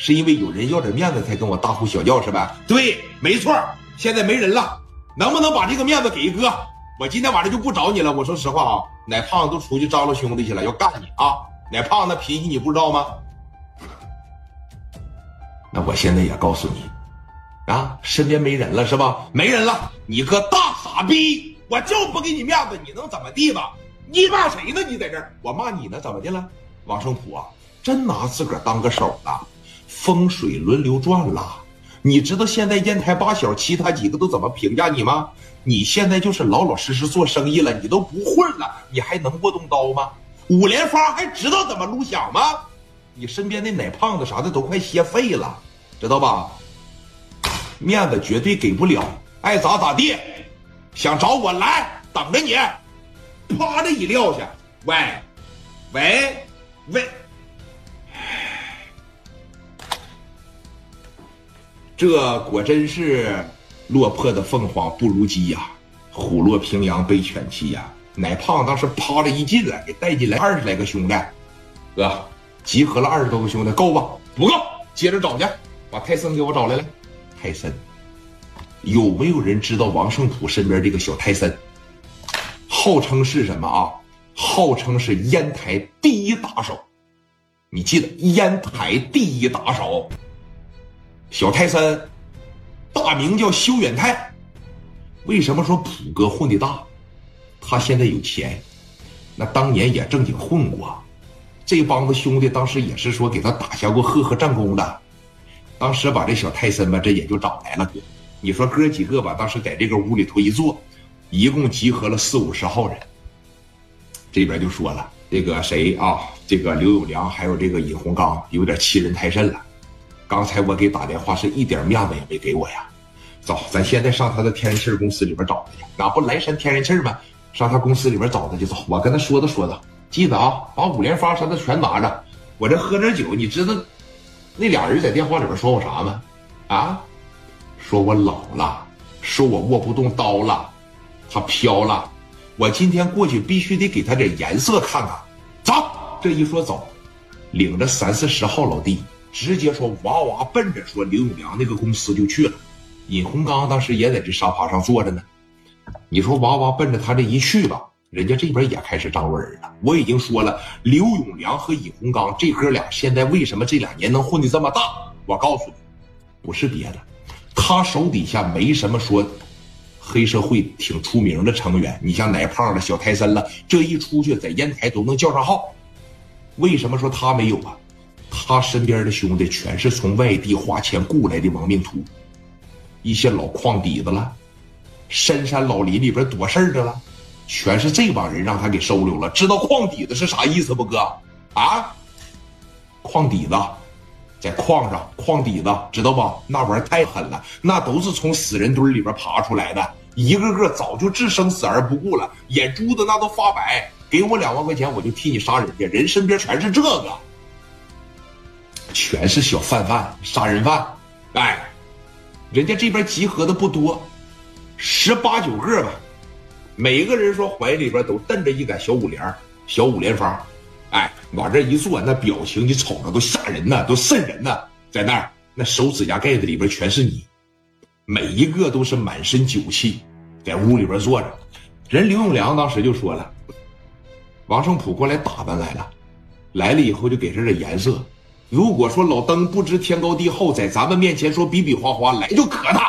是因为有人要点面子才跟我大呼小叫是吧？对，没错。现在没人了，能不能把这个面子给一哥？我今天晚上就不找你了。我说实话啊，奶胖子都出去张罗兄弟去了，要干你啊！奶胖子脾气你不知道吗？那我现在也告诉你，啊，身边没人了是吧？没人了，你个大傻逼！我就不给你面子，你能怎么地吧？你骂谁呢？你在这儿，我骂你呢？怎么的了？王胜普啊，真拿自个儿当个手了，风水轮流转了。你知道现在烟台八小其他几个都怎么评价你吗？你现在就是老老实实做生意了，你都不混了，你还能握动刀吗？五连发还知道怎么录响吗？你身边那奶胖子啥的都快歇废了，知道吧？面子绝对给不了，爱咋咋地。想找我来，等着你，啪的一撂下。喂，喂，喂。这果真是落魄的凤凰不如鸡呀，虎落平阳被犬欺呀！奶胖当时啪的一进来，给带进来二十来个兄弟，哥，集合了二十多个兄弟，够吧？不够，接着找去，把泰森给我找来了。泰森，有没有人知道王胜普身边这个小泰森？号称是什么啊？号称是烟台第一打手，你记得烟台第一打手。小泰森，大名叫修远泰。为什么说普哥混的大？他现在有钱，那当年也正经混过。这帮子兄弟当时也是说给他打下过赫赫战功的。当时把这小泰森吧，这也就找来了。你说哥几个吧，当时在这个屋里头一坐，一共集合了四五十号人。这边就说了，这个谁啊？这个刘永良还有这个尹洪刚，有点欺人太甚了。刚才我给打电话，是一点面子也没给我呀。走，咱现在上他的天然气公司里边找他去。那不来山天然气吗？上他公司里边找他去。走，我跟他说道说道，记得啊，把五连发啥的全拿着。我这喝点酒，你知道那俩人在电话里边说我啥吗？啊，说我老了，说我握不动刀了，他飘了。我今天过去必须得给他点颜色看看。走，这一说走，领着三四十号老弟。直接说哇哇奔着说刘永良那个公司就去了，尹洪刚当时也在这沙发上坐着呢。你说哇哇奔着他这一去吧，人家这边也开始张罗人了。我已经说了，刘永良和尹洪刚这哥俩现在为什么这两年能混的这么大？我告诉你，不是别的，他手底下没什么说黑社会挺出名的成员。你像奶胖了、小泰森了，这一出去在烟台都能叫上号。为什么说他没有啊？他身边的兄弟全是从外地花钱雇来的亡命徒，一些老矿底子了，深山老林里边躲事儿的了，全是这帮人让他给收留了。知道矿底子是啥意思不，哥？啊？矿底子，在矿上，矿底子知道不？那玩意儿太狠了，那都是从死人堆里边爬出来的，一个个早就置生死而不顾了，眼珠子那都发白。给我两万块钱，我就替你杀人家。人身边全是这个。全是小贩贩、杀人犯，哎，人家这边集合的不多，十八九个吧，每个人说怀里边都瞪着一杆小五连、小五连发，哎，往这一坐，那表情你瞅着都吓人呐，都瘆人呐，在那儿，那手指甲盖子里边全是你，每一个都是满身酒气，在屋里边坐着，人刘永良当时就说了，王胜普过来打扮来了，来了以后就给这点颜色。如果说老登不知天高地厚，在咱们面前说比比划划，来就可他。